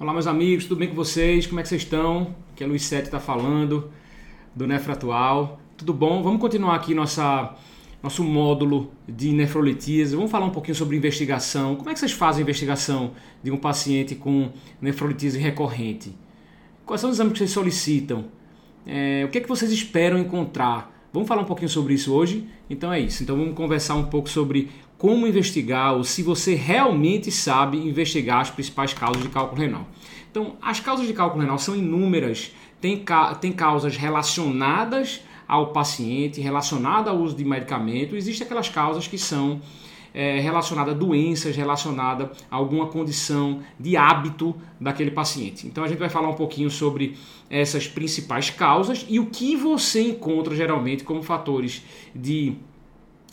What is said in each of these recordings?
Olá, meus amigos, tudo bem com vocês? Como é que vocês estão? Aqui é Luiz Sete está falando do Nefro Atual. Tudo bom? Vamos continuar aqui nossa, nosso módulo de nefrolitíase. Vamos falar um pouquinho sobre investigação. Como é que vocês fazem a investigação de um paciente com nefrolitíase recorrente? Quais são os exames que vocês solicitam? É, o que é que vocês esperam encontrar? Vamos falar um pouquinho sobre isso hoje? Então é isso. Então vamos conversar um pouco sobre como investigar ou se você realmente sabe investigar as principais causas de cálculo renal. Então, as causas de cálculo renal são inúmeras, tem, tem causas relacionadas ao paciente, relacionadas ao uso de medicamento, existem aquelas causas que são é, relacionadas a doenças, relacionadas a alguma condição de hábito daquele paciente. Então a gente vai falar um pouquinho sobre essas principais causas e o que você encontra geralmente como fatores de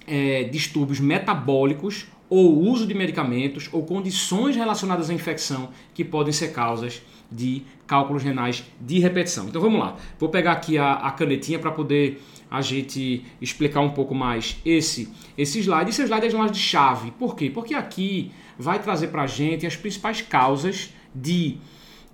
é, distúrbios metabólicos ou uso de medicamentos ou condições relacionadas à infecção que podem ser causas de cálculos renais de repetição. Então vamos lá, vou pegar aqui a, a canetinha para poder a gente explicar um pouco mais esse, esse slide. Esse slide é slide de chave. Por quê? Porque aqui vai trazer para a gente as principais causas de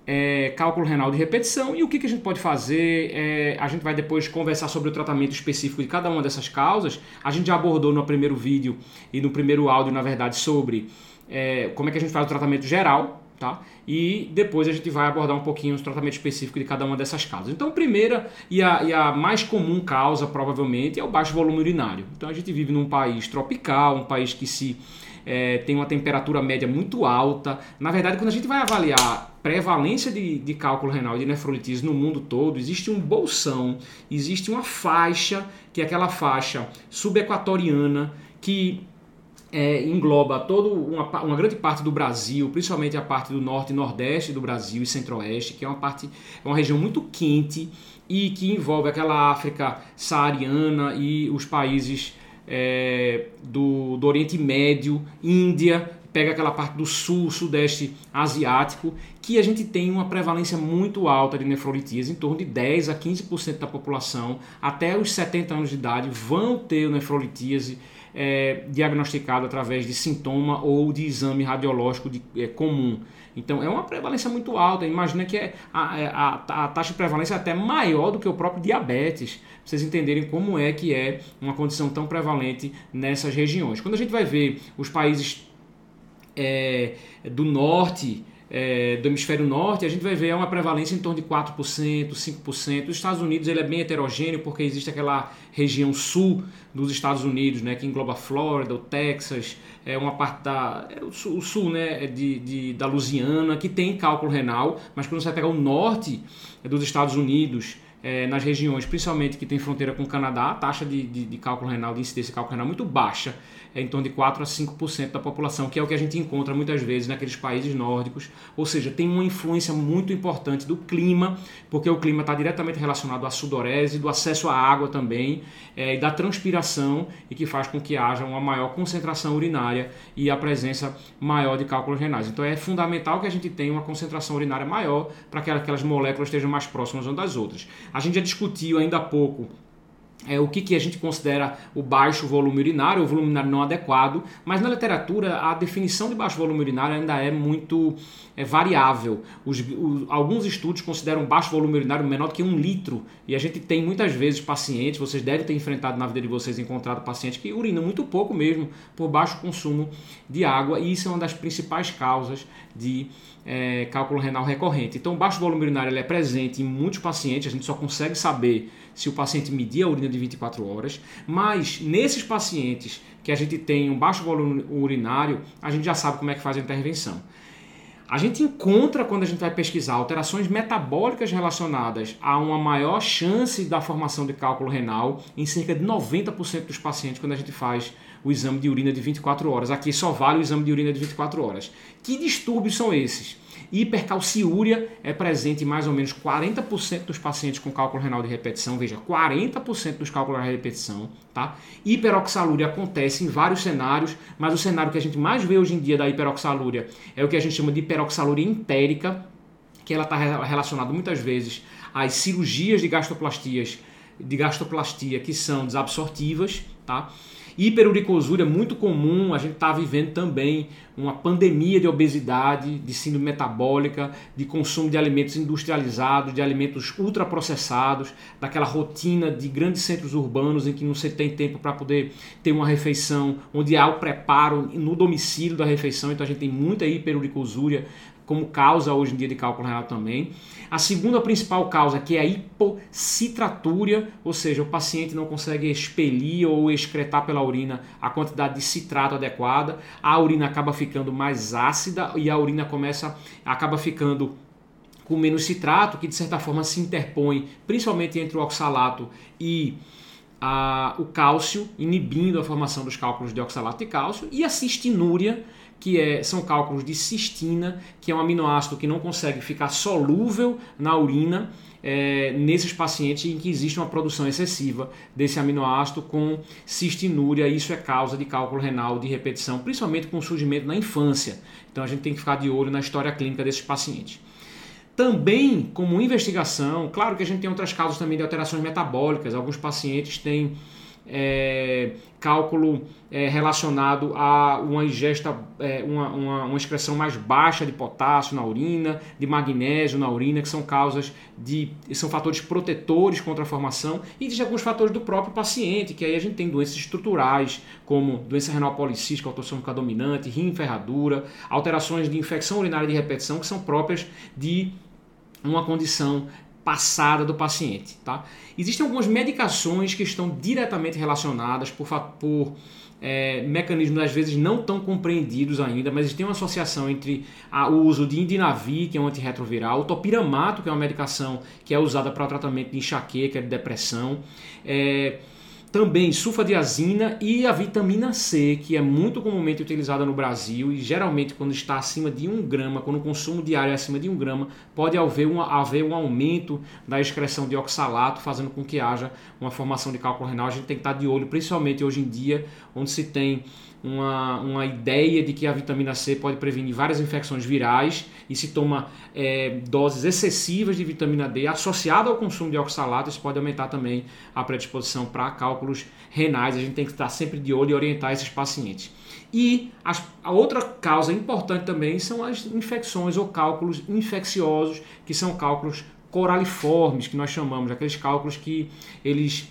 é, cálculo renal de repetição e o que, que a gente pode fazer. É, a gente vai depois conversar sobre o tratamento específico de cada uma dessas causas. A gente já abordou no primeiro vídeo e no primeiro áudio, na verdade, sobre é, como é que a gente faz o tratamento geral. Tá? E depois a gente vai abordar um pouquinho o tratamento específico de cada uma dessas causas. Então, a primeira e a, e a mais comum causa, provavelmente, é o baixo volume urinário. Então, a gente vive num país tropical, um país que se é, tem uma temperatura média muito alta. Na verdade, quando a gente vai avaliar prevalência de, de cálculo renal e de nefrolitise no mundo todo, existe um bolsão, existe uma faixa, que é aquela faixa subequatoriana, que é, engloba toda uma, uma, grande parte do Brasil, principalmente a parte do norte e nordeste do Brasil e centro-oeste, que é uma parte, é uma região muito quente e que envolve aquela África saariana e os países é, do, do Oriente Médio, Índia, pega aquela parte do sul, sudeste asiático, que a gente tem uma prevalência muito alta de nefrolitíase, em torno de 10 a 15% da população, até os 70 anos de idade, vão ter nefrolitíase é, diagnosticado através de sintoma ou de exame radiológico de, é, comum. Então é uma prevalência muito alta. Imagina que é a, é, a, a, taxa de prevalência é até maior do que o próprio diabetes. Pra vocês entenderem como é que é uma condição tão prevalente nessas regiões. Quando a gente vai ver os países é, do norte, é, do hemisfério norte, a gente vai ver uma prevalência em torno de 4%, 5%. Os Estados Unidos ele é bem heterogêneo porque existe aquela região sul dos Estados Unidos, né, que engloba a Flórida, o Texas, é uma parte da é o sul, o sul né, de, de, da Louisiana, que tem cálculo renal, mas quando você vai pegar o norte dos Estados Unidos, é, nas regiões, principalmente que tem fronteira com o Canadá, a taxa de, de, de cálculo renal, de incidência de cálculo renal é muito baixa, é em torno de 4 a 5% da população, que é o que a gente encontra muitas vezes naqueles países nórdicos, ou seja, tem uma influência muito importante do clima, porque o clima está diretamente relacionado à sudorese, do acesso à água também, é, e da transpiração, e que faz com que haja uma maior concentração urinária e a presença maior de cálculos renais. Então é fundamental que a gente tenha uma concentração urinária maior para que aquelas moléculas estejam mais próximas umas das outras. A gente já discutiu ainda há pouco é, o que, que a gente considera o baixo volume urinário, o volume urinário não adequado, mas na literatura a definição de baixo volume urinário ainda é muito é, variável. Os, os, alguns estudos consideram baixo volume urinário menor do que um litro, e a gente tem muitas vezes pacientes, vocês devem ter enfrentado na vida de vocês, encontrado pacientes que urinam muito pouco mesmo por baixo consumo de água, e isso é uma das principais causas de é, cálculo renal recorrente. Então, baixo volume urinário é presente em muitos pacientes, a gente só consegue saber se o paciente medir a urina de 24 horas, mas nesses pacientes que a gente tem um baixo volume urinário, a gente já sabe como é que faz a intervenção. A gente encontra, quando a gente vai pesquisar, alterações metabólicas relacionadas a uma maior chance da formação de cálculo renal em cerca de 90% dos pacientes quando a gente faz o exame de urina de 24 horas. Aqui só vale o exame de urina de 24 horas. Que distúrbios são esses? Hipercalciúria é presente em mais ou menos 40% dos pacientes com cálculo renal de repetição, veja, 40% dos cálculos de repetição, tá? Hiperoxalúria acontece em vários cenários, mas o cenário que a gente mais vê hoje em dia da hiperoxalúria é o que a gente chama de hiperoxalúria entérica, que ela está relacionada muitas vezes às cirurgias de gastoplastias, de gastroplastia que são desabsortivas, tá? Hiperuricosúria é muito comum, a gente está vivendo também uma pandemia de obesidade, de síndrome metabólica, de consumo de alimentos industrializados, de alimentos ultraprocessados, daquela rotina de grandes centros urbanos em que não se tem tempo para poder ter uma refeição, onde há o preparo no domicílio da refeição, então a gente tem muita hiperuricosúria como causa hoje em dia de cálculo renal também. A segunda principal causa, que é a hipocitratúria, ou seja, o paciente não consegue expelir ou excretar pela urina a quantidade de citrato adequada, a urina acaba ficando mais ácida e a urina começa acaba ficando com menos citrato, que de certa forma se interpõe principalmente entre o oxalato e a, o cálcio, inibindo a formação dos cálculos de oxalato e cálcio, e a cistinúria, que é, são cálculos de cistina, que é um aminoácido que não consegue ficar solúvel na urina é, nesses pacientes em que existe uma produção excessiva desse aminoácido com cistinúria. Isso é causa de cálculo renal de repetição, principalmente com surgimento na infância. Então a gente tem que ficar de olho na história clínica desses pacientes. Também, como investigação, claro que a gente tem outras causas também de alterações metabólicas. Alguns pacientes têm é, cálculo é, relacionado a uma ingesta, é, uma, uma, uma, excreção mais baixa de potássio na urina, de magnésio na urina, que são causas de. são fatores protetores contra a formação, e existem alguns fatores do próprio paciente, que aí a gente tem doenças estruturais, como doença renal policística, autossômica dominante, rim ferradura, alterações de infecção urinária de repetição, que são próprias de uma condição passada do paciente. Tá? Existem algumas medicações que estão diretamente relacionadas por, por é, mecanismos às vezes não tão compreendidos ainda, mas tem uma associação entre a, o uso de indinavir, que é um antirretroviral, o topiramato, que é uma medicação que é usada para o tratamento de enxaqueca, de depressão, é, também sulfadiazina e a vitamina C, que é muito comumente utilizada no Brasil e geralmente quando está acima de 1 grama, quando o consumo diário é acima de 1 grama, pode haver um, haver um aumento da excreção de oxalato, fazendo com que haja uma formação de cálculo renal. A gente tem que estar de olho, principalmente hoje em dia, onde se tem uma, uma ideia de que a vitamina C pode prevenir várias infecções virais e se toma é, doses excessivas de vitamina D associada ao consumo de oxalato, isso pode aumentar também a predisposição para cálculos renais. A gente tem que estar sempre de olho e orientar esses pacientes. E as, a outra causa importante também são as infecções ou cálculos infecciosos, que são cálculos coraliformes, que nós chamamos, aqueles cálculos que eles,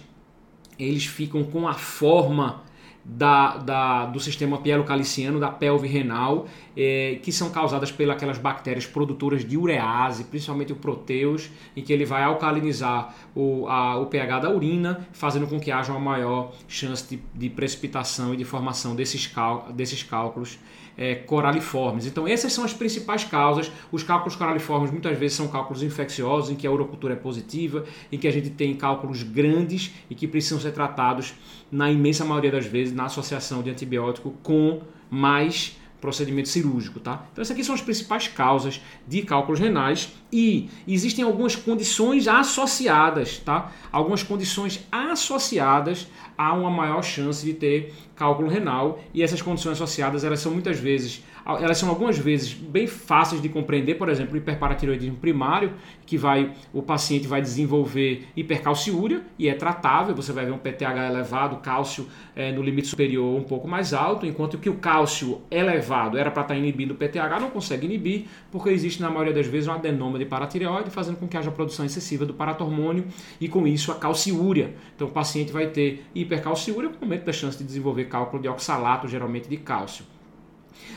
eles ficam com a forma da, da, do sistema pielocaliciano, da pelve renal, é, que são causadas pelas bactérias produtoras de urease, principalmente o proteus, em que ele vai alcalinizar o, a, o pH da urina, fazendo com que haja uma maior chance de, de precipitação e de formação desses, cal, desses cálculos é, coraliformes. Então, essas são as principais causas. Os cálculos coraliformes muitas vezes são cálculos infecciosos, em que a urocultura é positiva, em que a gente tem cálculos grandes e que precisam ser tratados, na imensa maioria das vezes, na associação de antibiótico com mais procedimento cirúrgico, tá? Então essas aqui são as principais causas de cálculos renais e existem algumas condições associadas, tá? Algumas condições associadas a uma maior chance de ter cálculo renal e essas condições associadas elas são muitas vezes elas são algumas vezes bem fáceis de compreender, por exemplo, hiperparatiroidismo primário, que vai o paciente vai desenvolver hipercalciúria e é tratável, você vai ver um PTH elevado, cálcio é, no limite superior um pouco mais alto, enquanto que o cálcio elevado era para estar tá inibindo o PTH, não consegue inibir, porque existe na maioria das vezes um adenoma de paratireoide, fazendo com que haja produção excessiva do paratormônio e com isso a calciúria. Então o paciente vai ter hipercalciúria, com aumento da chance de desenvolver cálculo de oxalato, geralmente de cálcio.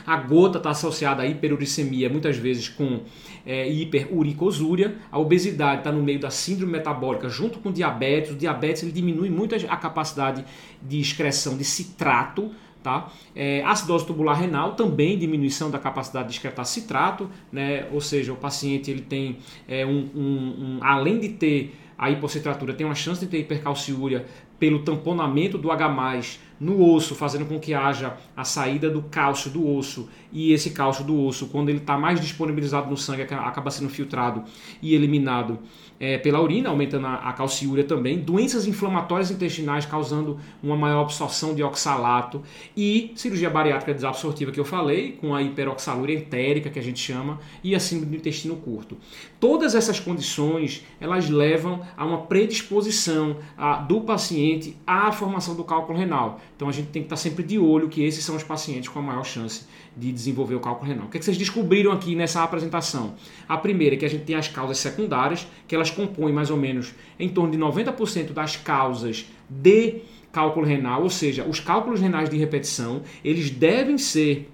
A gota está associada à hiperuricemia, muitas vezes com é, hiperuricosúria. A obesidade está no meio da síndrome metabólica, junto com diabetes. O diabetes ele diminui muito a capacidade de excreção de citrato. Tá? É, acidose tubular renal também diminuição da capacidade de excretar citrato, né? ou seja, o paciente ele tem é, um, um, um, além de ter a hipocitratura, tem uma chance de ter hipercalciúria pelo tamponamento do H+, no osso, fazendo com que haja a saída do cálcio do osso e esse cálcio do osso, quando ele está mais disponibilizado no sangue, acaba sendo filtrado e eliminado é, pela urina, aumentando a, a calciúria também, doenças inflamatórias intestinais causando uma maior absorção de oxalato e cirurgia bariátrica desabsortiva que eu falei, com a hiperoxalúria entérica que a gente chama e a síndrome do intestino curto. Todas essas condições elas levam a uma predisposição a, do paciente à formação do cálculo renal. Então a gente tem que estar sempre de olho que esses são os pacientes com a maior chance de desenvolver o cálculo renal. O que, é que vocês descobriram aqui nessa apresentação? A primeira é que a gente tem as causas secundárias, que elas compõem mais ou menos em torno de 90% das causas de cálculo renal, ou seja, os cálculos renais de repetição, eles devem ser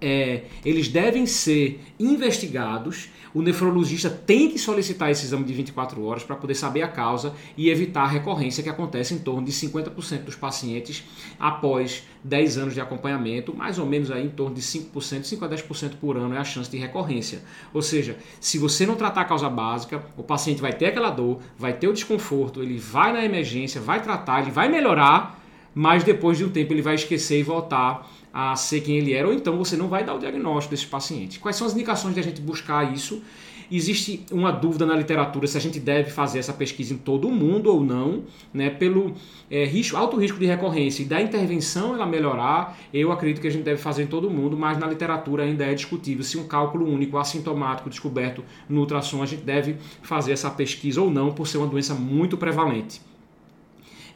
é, eles devem ser investigados. O nefrologista tem que solicitar esse exame de 24 horas para poder saber a causa e evitar a recorrência que acontece em torno de 50% dos pacientes após 10 anos de acompanhamento, mais ou menos aí em torno de 5%, 5 a 10% por ano é a chance de recorrência. Ou seja, se você não tratar a causa básica, o paciente vai ter aquela dor, vai ter o desconforto, ele vai na emergência, vai tratar, ele vai melhorar, mas depois de um tempo ele vai esquecer e voltar a ser quem ele era, ou então você não vai dar o diagnóstico desse paciente. Quais são as indicações de a gente buscar isso? Existe uma dúvida na literatura se a gente deve fazer essa pesquisa em todo mundo ou não, né? pelo é, risco, alto risco de recorrência e da intervenção ela melhorar, eu acredito que a gente deve fazer em todo mundo, mas na literatura ainda é discutível se um cálculo único assintomático descoberto no ultrassom a gente deve fazer essa pesquisa ou não, por ser uma doença muito prevalente.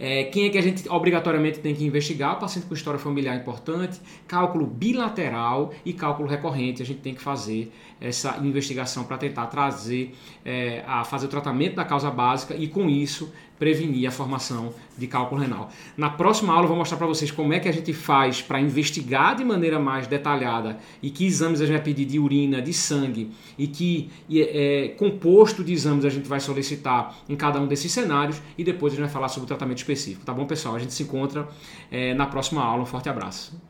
É, quem é que a gente obrigatoriamente tem que investigar? O paciente com história familiar importante, cálculo bilateral e cálculo recorrente. A gente tem que fazer essa investigação para tentar trazer, é, a fazer o tratamento da causa básica e com isso prevenir a formação de cálculo renal. Na próxima aula eu vou mostrar para vocês como é que a gente faz para investigar de maneira mais detalhada e que exames a gente vai pedir de urina, de sangue e que é, composto de exames a gente vai solicitar em cada um desses cenários e depois a gente vai falar sobre o tratamento específico. Tá bom, pessoal? A gente se encontra é, na próxima aula. Um forte abraço.